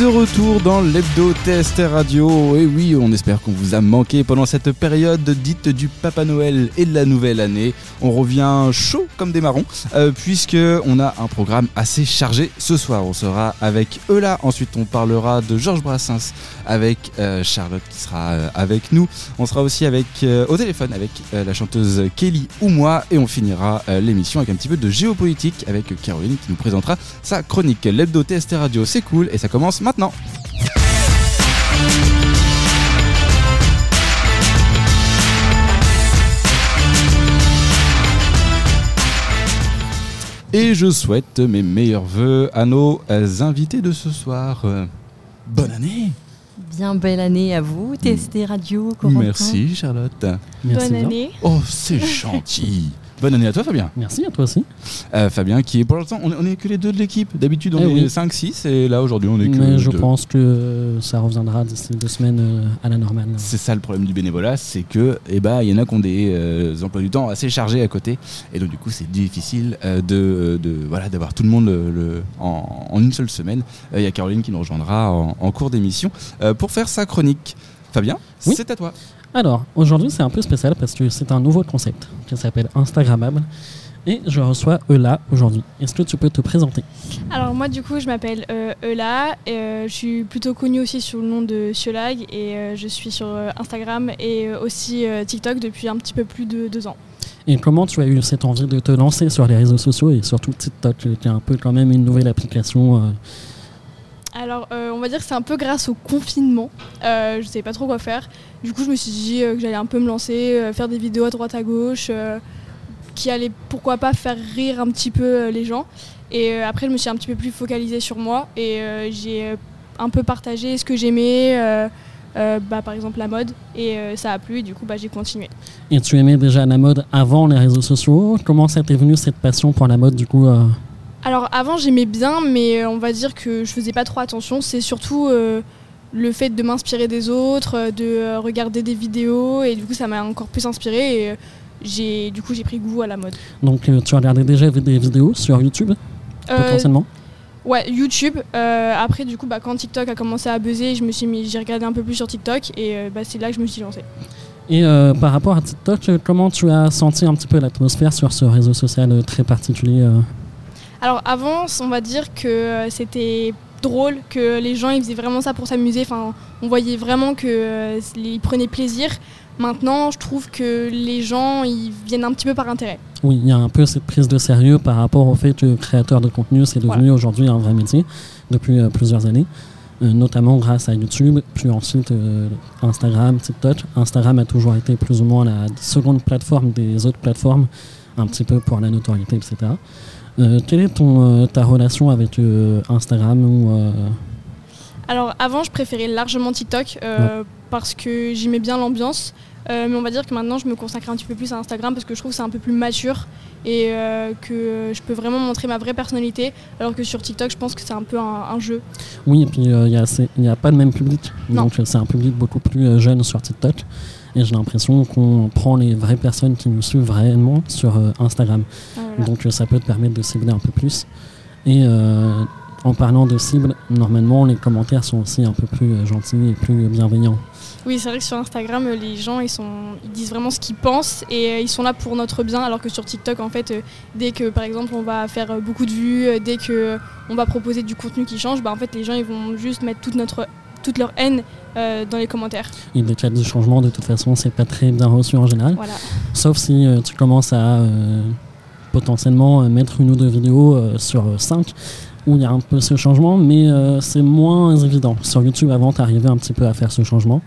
de retour dans l'hebdo TST Radio. Et oui, on espère qu'on vous a manqué pendant cette période dite du Papa Noël et de la nouvelle année. On revient chaud comme des marrons, euh, puisque on a un programme assez chargé ce soir. On sera avec Eula, ensuite on parlera de Georges Brassens avec euh, Charlotte qui sera euh, avec nous. On sera aussi avec euh, au téléphone avec la chanteuse Kelly ou moi, et on finira l'émission avec un petit peu de géopolitique avec Caroline qui nous présentera sa chronique. L'hebdo TST Radio, c'est cool et ça commence maintenant. Et je souhaite mes meilleurs voeux à nos invités de ce soir. Bonne année Bien belle année à vous, TST Radio, Corentin. Merci Charlotte. Merci Bonne bien. année. Oh, c'est gentil Bonne année à toi Fabien. Merci à toi aussi. Euh, Fabien qui est pour l'instant, on, est- on est que les deux de l'équipe. D'habitude on Eh est oui. 5-6 et là aujourd'hui on est que Mais je deux. pense que ça reviendra d'ici deux semaines euh, à la normale. C'est ça le problème du bénévolat, c'est que eh ben il y en a qui ont des euh, emplois du temps assez chargés à côté et donc du coup c'est difficile euh, de, de voilà d'avoir tout le monde le- le- en, en une seule semaine. Euh, Il y a Caroline qui nous rejoindra en, en cours d'émission euh, pour faire sa chronique. Fabien, Oui. c'est à toi. Alors, aujourd'hui, c'est un peu spécial parce que c'est un nouveau concept qui s'appelle Instagrammable. Et je reçois Eula aujourd'hui. Est-ce que tu peux te présenter? Alors moi du coup je m'appelle euh, Eula, et, euh, je suis plutôt connue aussi sous le nom de Ciolag et euh, je suis sur Instagram et aussi TikTok depuis un petit peu plus de deux ans. Et comment tu as eu cette envie de te lancer sur les réseaux sociaux et surtout TikTok, qui est un peu quand même une nouvelle application Alors euh, on va dire que c'est un peu grâce au confinement, euh, je savais pas trop quoi faire. Du coup je me suis dit euh, que j'allais un peu me lancer, euh, faire des vidéos à droite à gauche, qui allaient pourquoi pas faire rire un petit peu les gens. Et après je me suis un petit peu plus focalisée sur moi et j'ai un peu partagé ce que j'aimais, bah, par exemple la mode, et ça a plu et du coup bah, j'ai continué. Et tu aimais déjà la mode avant les réseaux sociaux? Comment ça t'est venu cette passion pour la mode du coup Alors avant j'aimais bien mais euh, on va dire que je faisais pas trop attention. C'est surtout euh, le fait de m'inspirer des autres, euh, de regarder des vidéos et du coup ça m'a encore plus inspiré et j'ai du coup j'ai pris goût à la mode. Donc tu regardais déjà des vidéos sur YouTube potentiellement? ouais YouTube. Euh, après du coup bah, quand TikTok a commencé à buzzer, je me suis mis j'ai regardé un peu plus sur TikTok et euh, bah, c'est là que je me suis lancée. Et euh, par rapport à TikTok, comment tu as senti un petit peu l'atmosphère sur ce réseau social très particulier Alors avant, on va dire que euh, c'était drôle, que les gens ils faisaient vraiment ça pour s'amuser. Enfin, on voyait vraiment que euh, prenaient plaisir. Maintenant, je trouve que les gens ils viennent un petit peu par intérêt. Oui, il y a un peu cette prise de sérieux par rapport au fait que créateur de contenu, c'est devenu aujourd'hui un vrai métier depuis euh, plusieurs années, euh, notamment grâce à YouTube, puis ensuite Instagram, TikTok. Instagram a toujours été plus ou moins la seconde plateforme des autres plateformes, un petit peu pour la notoriété, etc. Euh, quelle est ton, euh, ta relation avec euh, Instagram ou, euh, Alors avant, je préférais largement TikTok parce que j'aimais bien l'ambiance. Euh, mais on va dire que maintenant, je me consacre un petit peu plus à Instagram parce que je trouve que c'est un peu plus mature et euh, que je peux vraiment montrer ma vraie personnalité. Alors que sur TikTok, je pense que c'est un peu un, un jeu. Oui, et puis euh, il n'y a, pas le même public. Non. Donc c'est un public beaucoup plus jeune sur TikTok. Et j'ai l'impression qu'on prend les vraies personnes qui nous suivent réellement sur Instagram. Ah. Donc euh, ça peut te permettre de cibler un peu plus. Et euh, en parlant de cible, normalement les commentaires sont aussi un peu plus euh, gentils et plus bienveillants. Oui, c'est vrai que sur Instagram, les gens, ils, sont, ils disent vraiment ce qu'ils pensent et ils sont là pour notre bien, alors que sur TikTok, en fait, dès que, par exemple, on va faire beaucoup de vues, dès que on va proposer du contenu qui change, bah, en fait, les gens, ils vont juste mettre toute, notre, toute leur haine euh, dans les commentaires. Et des cas de changement, de toute façon, c'est pas très bien reçu en général. Voilà. Sauf si euh, tu commences à euh, potentiellement euh, mettre une ou deux vidéos euh, sur 5 où il y a un peu ce changement, mais euh, c'est moins évident. Sur YouTube, avant, tu arrivais un petit peu à faire ce changement,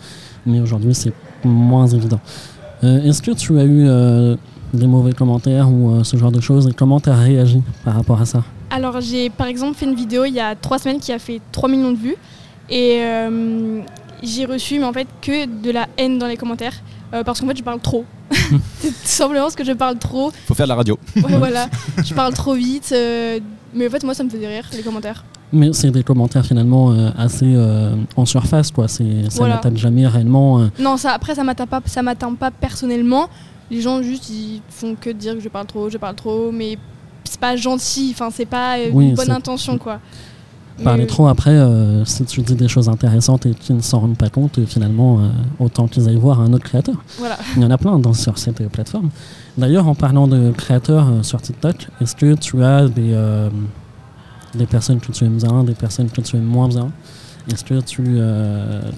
mais aujourd'hui, c'est moins évident. Euh, Est-ce que tu as eu euh, des mauvais commentaires ou euh, ce genre de choses comment tu as réagi par rapport à ça? Alors, j'ai par exemple fait une vidéo il y a trois semaines qui a fait 3 millions de vues et euh, j'ai reçu, mais en fait, que de la haine dans les commentaires euh, parce qu'en fait, je parle trop. c'est tout simplement parce que je parle trop. Faut faire de la radio. Ouais, voilà. Je parle trop vite. euh, mais en fait, moi, ça me faisait rire, les commentaires. Mais c'est des commentaires finalement euh, assez euh, en surface, quoi. C'est- Ça Voilà. n'atteint jamais réellement. euh, Non, ça, après, ça m'atteint pas, ça m'atteint pas personnellement. Les gens, juste, ils font que dire que je parle trop, je parle trop, mais c'est pas gentil. Enfin, c'est pas euh, Oui, une bonne intention, quoi. Parler trop après, euh, si tu dis des choses intéressantes et qu'ils ne s'en rendent pas compte, finalement, euh, autant qu'ils aillent voir un autre créateur. Voilà. Il y en a plein dans, sur cette euh, plateforme. D'ailleurs, en parlant de créateurs euh, sur TikTok, est-ce que tu as des, des personnes que tu aimes bien, des personnes que tu aimes moins bien? Est-ce que tu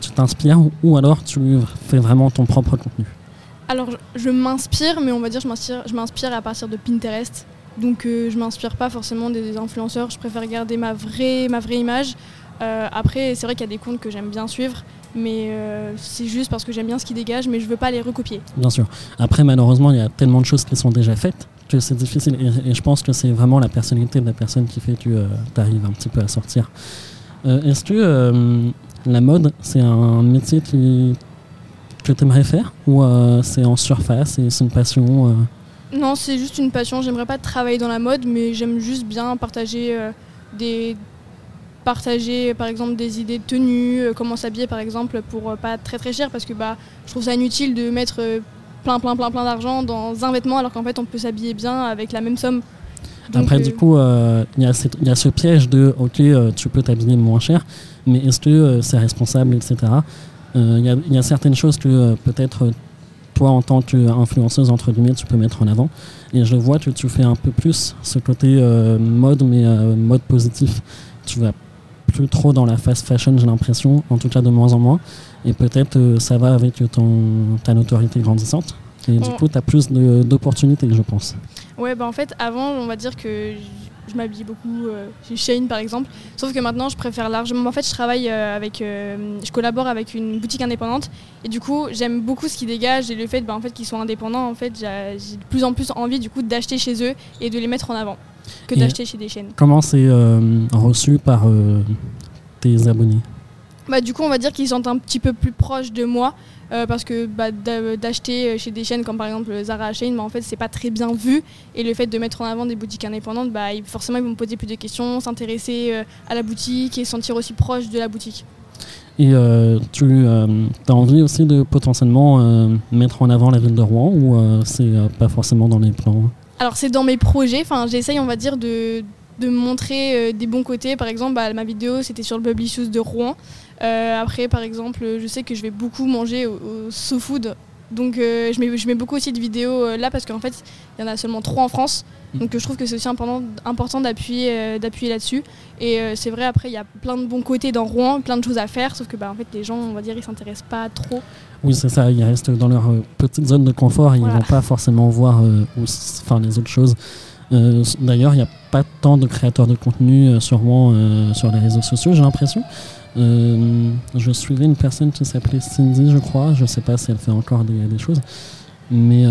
tu t'inspires ou, alors tu fais vraiment ton propre contenu? Alors, je, je m'inspire, mais on va dire je m'inspire, je m'inspire à partir de Pinterest. Donc, euh, je m'inspire pas forcément des, influenceurs. Je préfère garder ma vraie, ma vraie image. Euh, après, c'est vrai qu'il y a des comptes que j'aime bien suivre, mais euh, c'est juste parce que j'aime bien ce qu'ils dégagent, mais je veux pas les recopier. Bien sûr. Après, malheureusement, il y a tellement de choses qui sont déjà faites que c'est difficile. Et, je pense que c'est vraiment la personnalité de la personne qui fait que tu arrives un petit peu à sortir. Est-ce que la mode, c'est un métier que tu aimerais faire? Ou c'est en surface et c'est une passion Non, c'est juste une passion. J'aimerais pas travailler dans la mode, mais j'aime juste bien partager euh, des partager par exemple des idées de tenue, euh, comment s'habiller par exemple pour euh, pas très très cher parce que bah je trouve ça inutile de mettre plein plein plein plein d'argent dans un vêtement alors qu'en fait on peut s'habiller bien avec la même somme. Donc, Après, du coup, il y, a cette- il y a ce piège de OK, tu peux t'habiller moins cher, mais est-ce que c'est responsable, etc. Il y, a- il y a certaines choses que peut-être toi, en tant qu'influenceuse, entre guillemets, tu peux mettre en avant. Et je vois que tu fais un peu plus ce côté euh, mode, mais euh, mode positif. Tu vas plus trop dans la fast fashion, j'ai l'impression, en tout cas de moins en moins. Et peut-être euh, ça va avec ton, ta notoriété grandissante. Et du coup, tu as plus d'opportunités, je pense. Ouais, bah en fait, avant, on va dire que je, m'habillais beaucoup euh, chez Shane par exemple. Sauf que maintenant, je préfère largement. En fait, je travaille euh, avec. euh, je collabore avec une boutique indépendante. Et du coup, j'aime beaucoup ce qu'ils dégagent et le fait, bah, en fait qu'ils soient indépendants. En fait, j'ai de plus en plus envie du coup d'acheter chez eux et de les mettre en avant que Et- d'acheter chez des chaînes. Comment c'est reçu par tes abonnés? Bah, du coup, on va dire qu'ils sont un petit peu plus proches de moi. euh, parce que bah, d'a- d'acheter chez des chaînes comme par exemple Zara Shane, bah, en fait c'est pas très bien vu et le fait de mettre en avant des boutiques indépendantes, bah, forcément ils vont me poser plus de questions, s'intéresser euh, à la boutique et se sentir aussi proche de la boutique. Et euh, tu as envie aussi de potentiellement euh, mettre en avant la ville de Rouen ou euh, c'est euh, pas forcément dans les plans? Alors c'est dans mes projets, enfin j'essaye on va dire de, de montrer euh, des bons côtés. Par exemple bah, ma vidéo c'était sur le Publishus de Rouen. Euh, après par exemple je sais que je vais beaucoup manger au, au So Food. Donc euh, je, mets, je mets beaucoup aussi de vidéos euh, là parce qu'en fait il y en a seulement trois en France. Donc euh, je trouve que c'est aussi important, important d'appuyer d'appuyer là-dessus. Et c'est vrai après il y a plein de bons côtés dans Rouen, plein de choses à faire. Sauf que bah, en fait les gens on va dire ils s'intéressent pas trop. Oui, c'est ça, ils restent dans leur petite zone de confort et Voilà. ils vont pas forcément voir où les autres choses. Euh, D'ailleurs, il n'y a pas tant de créateurs de contenu euh, sur Rouen euh, sur les réseaux sociaux, j'ai l'impression. Je suivais une personne qui s'appelait Cindy, je crois. Je sais pas si elle fait encore des, des choses. Mais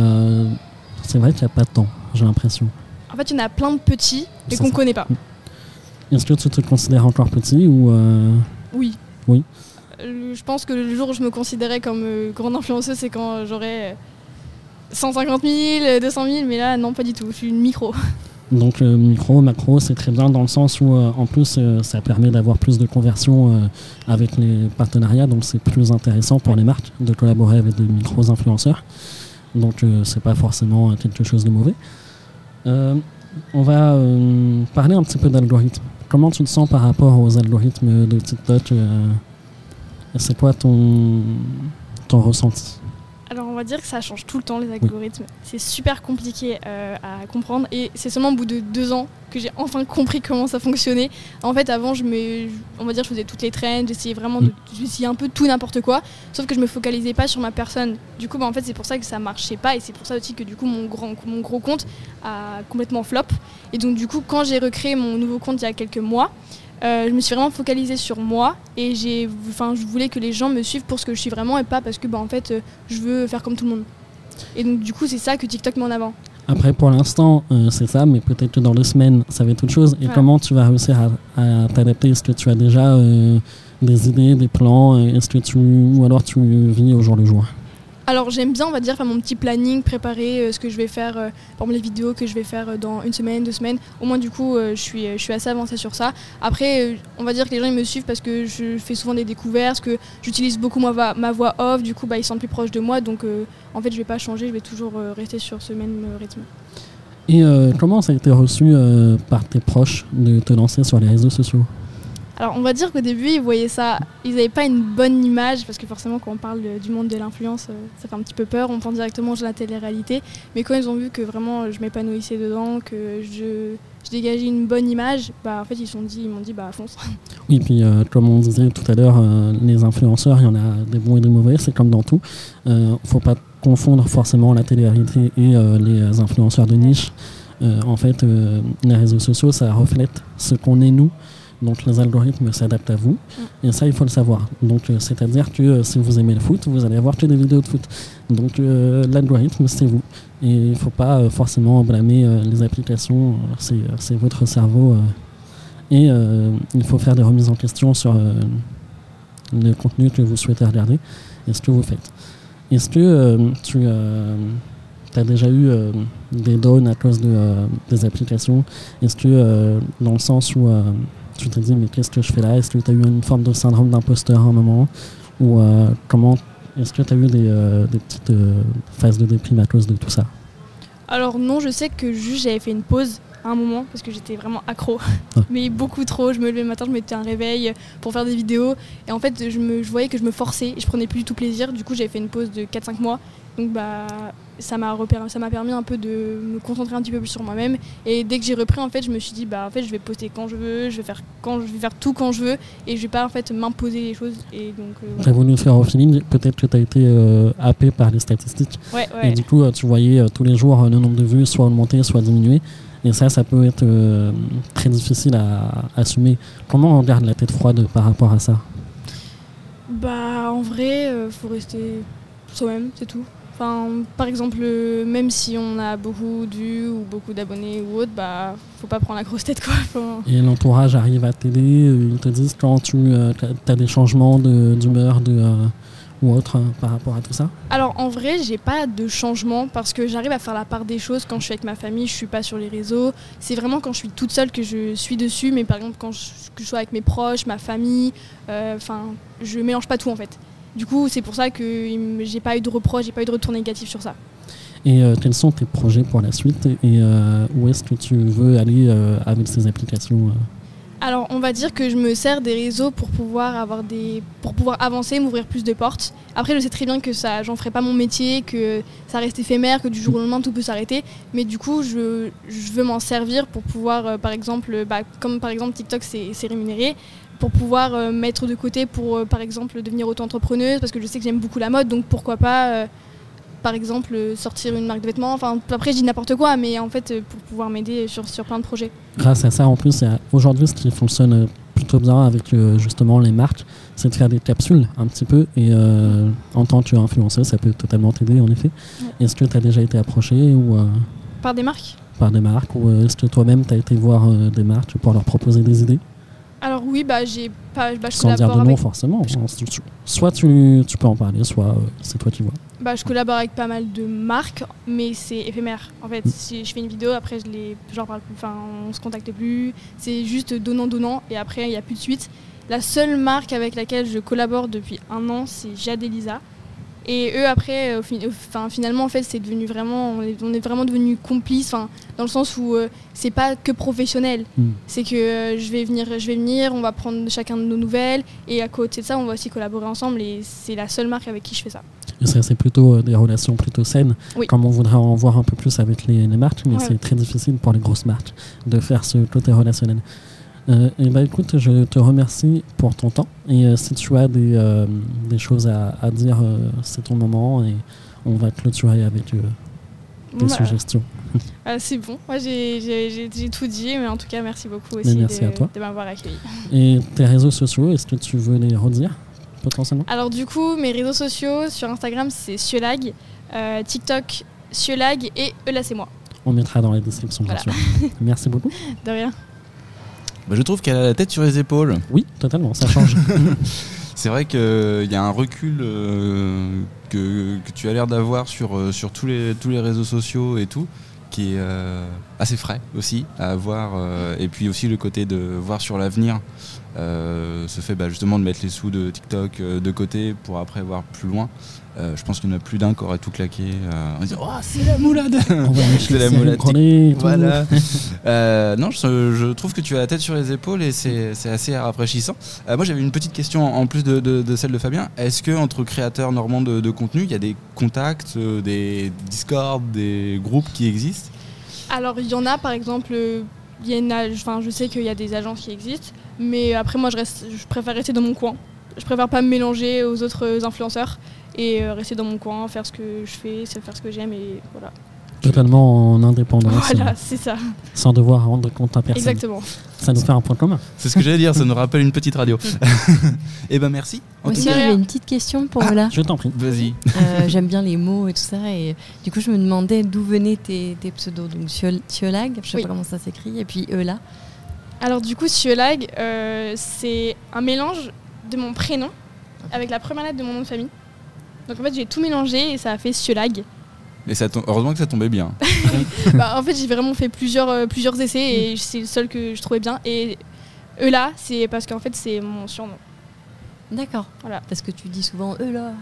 c'est vrai qu'il n'y a pas temps, j'ai l'impression. En fait il y en a plein de petits C'est qu'on ça. connaît pas. Est-ce que tu te considères encore petit ou euh, Oui. Oui. Euh, Je pense que le jour où je me considérais comme euh, grande influenceuse, c'est quand j'aurais 150 000, euh, 200 000, mais là, non, pas du tout. Je suis une micro. Donc euh, micro, macro, c'est très bien dans le sens où euh, en plus euh, ça permet d'avoir plus de conversion euh, avec les partenariats, donc c'est plus intéressant pour les marques de collaborer avec des micros influenceurs. Donc c'est pas forcément quelque chose de mauvais. On va parler un petit peu d'algorithmes. Comment tu te sens par rapport aux algorithmes de TikTok C'est quoi ton, ton ressenti? On va dire que ça change tout le temps, les algorithmes. C'est super compliqué euh, à comprendre. Et c'est seulement au bout de deux ans que j'ai enfin compris comment ça fonctionnait. En fait, avant, je me, on va dire, je faisais toutes les trends, j'essayais vraiment de, j'essayais un peu tout n'importe quoi. Sauf que je me focalisais pas sur ma personne. Du coup, bah, en fait, c'est pour ça que ça marchait pas. Et c'est pour ça aussi que du coup, mon, grand, mon gros compte a complètement flop. Et donc, du coup, quand j'ai recréé mon nouveau compte il y a quelques mois, euh, je me suis vraiment focalisée sur moi et j'ai, enfin, je voulais que les gens me suivent pour ce que je suis vraiment et pas parce que, bah, en fait, euh, je veux faire comme tout le monde. Et donc, du coup, c'est ça que TikTok met en avant. Après, pour l'instant, euh, c'est ça, mais peut-être que dans deux semaines, ça va être autre chose. Et comment tu vas réussir à, à t'adapter? Est-ce que tu as déjà euh, des idées, des plans? Est-ce que tu ou alors tu vis au jour le jour? Alors, j'aime bien, on va dire, faire mon petit planning, préparer euh, ce que je vais faire, euh, par les vidéos que je vais faire euh, dans une semaine, deux semaines. Au moins, du coup, euh, je, suis, je suis assez avancée sur ça. Après, on va dire que les gens me suivent parce que je fais souvent des découvertes, que j'utilise beaucoup ma, voix- off, du coup, bah, ils sont plus proches de moi. Donc, en fait, je vais pas changer, je vais toujours rester sur ce même rythme. Et comment ça a été reçu par tes proches de te lancer sur les réseaux sociaux? Alors on va dire qu'au début ils voyaient ça, ils n'avaient pas une bonne image parce que forcément quand on parle du monde de l'influence euh, ça fait un petit peu peur, on pense directement la télé-réalité. Mais quand ils ont vu que vraiment je m'épanouissais dedans, que je, dégageais une bonne image, bah en fait ils sont dit, ils m'ont dit bah fonce. Oui puis euh, comme on disait tout à l'heure, euh, les influenceurs il y en a des bons et des mauvais, c'est comme dans tout. ne faut pas confondre forcément la télé-réalité et les influenceurs de niche. en fait les réseaux sociaux ça reflète ce qu'on est nous. Donc les algorithmes s'adaptent à vous. Mm. Et ça, il faut le savoir. Donc euh, c'est-à-dire que euh, si vous aimez le foot, vous allez avoir que des vidéos de foot. Donc euh, l'algorithme, c'est vous. Et il ne faut pas forcément blâmer les applications. c'est votre cerveau. et il faut faire des remises en question sur le contenu que vous souhaitez regarder et ce que vous faites. Est-ce que tu as déjà eu des drones à cause de, des applications? Est-ce que dans le sens où tu te dis mais qu'est-ce que je fais là? Est-ce que tu as eu une forme de syndrome d'imposteur à un moment? Ou euh, comment est-ce que tu as eu des, euh, petites euh, phases de déprime à cause de tout ça? Alors non, je sais que juste j'avais fait une pause à un moment parce que j'étais vraiment accro, ah. mais beaucoup trop. Je me levais le matin, je mettais un réveil pour faire des vidéos et en fait je, me, je voyais que je me forçais et je prenais plus du tout plaisir. Du coup j'avais fait une pause de 4-5 mois. Donc bah ça m'a ça m'a permis un peu de me concentrer un petit peu plus sur moi-même. Et dès que j'ai repris en fait je me suis dit bah en fait je vais poster quand je veux je vais faire quand je vais faire tout quand je veux et je vais pas en fait m'imposer les choses et donc euh, voilà. voulu faire au feeling. Peut-être que tu as été euh, happé par les statistiques. Ouais, ouais. et du coup euh, tu voyais euh, tous les jours le nombre de vues soit augmenter soit diminuer. Et ça ça peut être très difficile à, à assumer. Comment on garde la tête froide par rapport à ça? Bah en vrai faut rester soi-même c'est tout Enfin, par exemple, même si on a beaucoup de vues ou beaucoup d'abonnés ou autre, bah, faut pas prendre la grosse tête quoi. Et l'entourage arrive à t'aider, ils te disent quand tu euh, as des changements d'humeur de, euh, ou autre hein, par rapport à tout ça? Alors en vrai, j'ai pas de changement parce que j'arrive à faire la part des choses quand je suis avec ma famille, je suis pas sur les réseaux. C'est vraiment quand je suis toute seule que je suis dessus, mais par exemple quand je, que je sois avec mes proches, ma famille, euh, enfin, je mélange pas tout en fait. Du coup, c'est pour ça que j'ai pas eu de reproches, j'ai pas eu de retour négatif sur ça. Et euh, quels sont tes projets pour la suite et euh, où est-ce que tu veux aller euh, avec ces applications Alors, on va dire que je me sers des réseaux pour pouvoir avoir des, pour pouvoir avancer, m'ouvrir plus de portes. Après, je sais très bien que ça, j'en ferai pas mon métier, que ça reste éphémère, que du jour au lendemain tout peut s'arrêter. Mais du coup, je, je veux m'en servir pour pouvoir, par exemple, bah, comme par exemple TikTok, c'est rémunéré pour pouvoir euh, mettre de côté pour, euh, par exemple, devenir auto-entrepreneuse, parce que je sais que j'aime beaucoup la mode, donc pourquoi pas, euh, par exemple, sortir une marque de vêtements. Enfin, après, je dis n'importe quoi, mais en fait, pour pouvoir m'aider sur, sur plein de projets. Grâce à ça, en plus, aujourd'hui, ce qui fonctionne plutôt bien avec justement les marques, c'est de faire des capsules un petit peu. Et en tant qu'influenceuse, ça peut totalement t'aider, en effet. Est-ce que tu as déjà été approché ou, Par des marques? Par des marques, ou est-ce que toi-même, tu as été voir des marques pour leur proposer des idées? Alors oui, bah, j'ai pas, bah, je Sans dire de nom forcément. Soit tu, tu, peux en parler, soit euh, c'est toi qui vois. Bah, je collabore avec pas mal de marques, mais c'est éphémère. En fait, mm. si je fais une vidéo, après je les, genre parle plus, enfin on se contacte plus. C'est juste donnant donnant et après il n'y a plus de suite. La seule marque avec laquelle je collabore depuis un an, c'est Jade Elisa. Et eux, après, enfin, finalement, en fait, c'est devenu vraiment, on est, vraiment devenu complices, dans le sens où euh, c'est pas que professionnel. Hmm. C'est que euh, je vais venir, je vais venir, on va prendre chacun de nos nouvelles, et à côté de ça, on va aussi collaborer ensemble. Et c'est la seule marque avec qui je fais ça. c'est plutôt euh, des relations plutôt saines, comme on voudrait en voir un peu plus avec les, marques, mais c'est très difficile pour les grosses marques de faire ce côté relationnel. Euh, et bah, écoute, je te remercie pour ton temps. Et euh, si tu as des, euh, des choses à, à dire, c'est ton moment et on va clôturer avec des suggestions. Ah, c'est bon, moi j'ai tout dit, mais en tout cas merci beaucoup aussi de, m'avoir accueilli. Et tes réseaux sociaux, est-ce que tu veux les redire potentiellement? Alors du coup, mes réseaux sociaux sur Instagram c'est Ciolag, TikTok Ciolag et Eula c'est moi. On mettra dans la description bien sûr. Merci beaucoup. De rien. Bah, je trouve qu'elle a la tête sur les épaules. Oui, totalement, ça change. c'est vrai qu'il y a un recul euh, que, que, tu as l'air d'avoir sur, euh, sur tous, les, tous les réseaux sociaux et tout, qui est euh, assez frais aussi à avoir. et puis aussi le côté de voir sur l'avenir. ce fait bah, justement de mettre les sous de TikTok de côté pour après voir plus loin. Euh, je pense qu'il y en a plus d'un qui aurait tout claqué. Euh, en disant Oh, c'est la moulade C'est la moulade. Voilà. Euh, non, je, je trouve que tu as la tête sur les épaules et c'est assez rafraîchissant. Euh, moi, j'avais une petite question en plus de, de- de celle de Fabien. Est-ce que entre créateurs normands de, de contenu, il y a des contacts, euh, des Discord, des groupes qui existent? Alors il y en a par exemple, euh, y a enfin, je sais qu'il y a des agences qui existent, mais après moi je, je préfère rester dans mon coin. Je préfère pas me mélanger aux autres influenceurs et euh, rester dans mon coin, faire ce que je fais, faire ce que j'aime et voilà. Totalement en indépendance, Voilà, euh, c'est ça, sans devoir rendre compte à personne. exactement. Ça nous fait un point commun. C'est ce que j'allais dire, ça nous rappelle une petite radio. Eh ben merci. En Moi tout aussi, j'avais une petite question pour Ola. Je t'en prie. vas-y. Euh, J'aime bien les mots et tout ça. Et du coup, je me demandais d'où venaient tes, tes pseudos. Donc, Thiolag, je sais Oui. pas comment ça s'écrit. Et puis Eula. Alors du coup, Thiolag, euh, c'est un mélange de mon prénom avec la première lettre de mon nom de famille. Donc en fait, j'ai tout mélangé et ça a fait Thiolag. Et ça tom- heureusement que ça tombait bien. bah, en fait, j'ai vraiment fait plusieurs, euh, plusieurs essais et c'est le seul que je trouvais bien. Et Eula, c'est parce qu'en fait, c'est mon surnom. D'accord. Voilà. Parce que tu dis souvent Eula.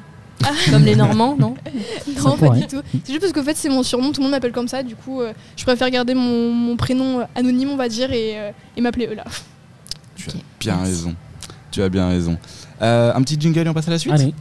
Comme les Normands, non Non, pas du tout. C'est juste parce qu'en fait, c'est mon surnom, tout le monde m'appelle comme ça. Du coup, euh, je préfère garder mon, mon prénom euh, anonyme, on va dire, et, euh, et m'appeler Eula. Tu as bien merci. raison. Tu as bien raison. Euh, un petit jingle et on passe à la suite? Allez,